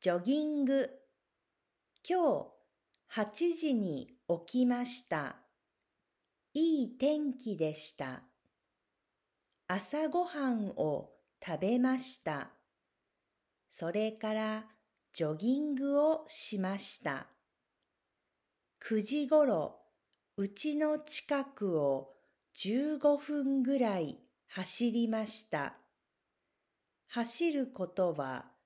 ジョギング。今日8時に起きました。いい天気でした。朝ごはんを食べました。それからジョギングをしました。9時ごろ、うちの近くを15分ぐらい走りました。走ることは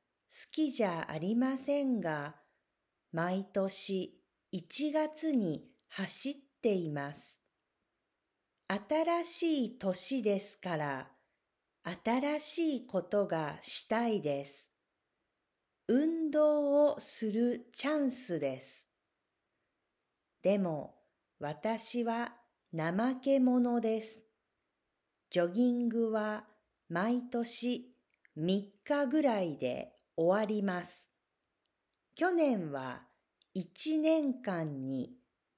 きじゃありませんが、毎年1月に走っています。新しい年ですから、新しいことがしたいです。運動をするチャンスです。でも、私は怠け者です。ジョギングは毎年3日ぐらいで終わります。去年は1年間に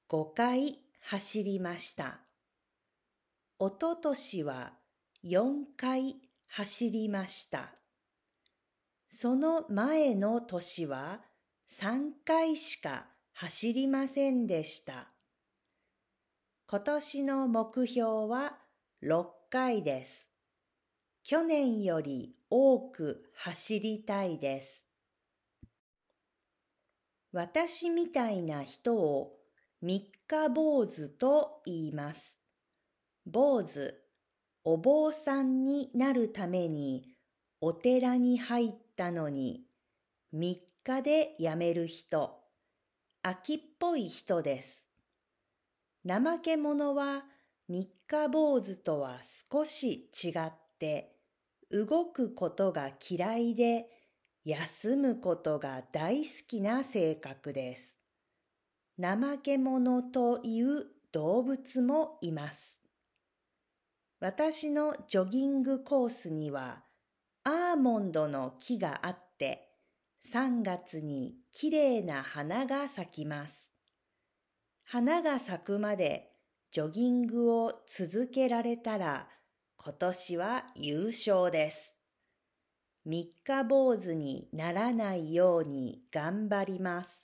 5回走りました。おととしは4回走りました。その前の年は3回しか走りませんでした。今年の目標は6回です。去年より多く走りたいです。私みたいな人を三日坊主と言います。坊主、お坊さんになるためにお寺に入ったのに三日で辞める人、秋っぽい人です。怠け者は三日坊主とは少し違って動くことが嫌いで休むことが大好きな性格です。怠け者という動物もいます。私のジョギングコースにはアーモンドの木があって3月にきれいな花が咲きます。花が咲くまでジョギングを続けられたら今年は優勝です。三日坊主にならないように頑張ります。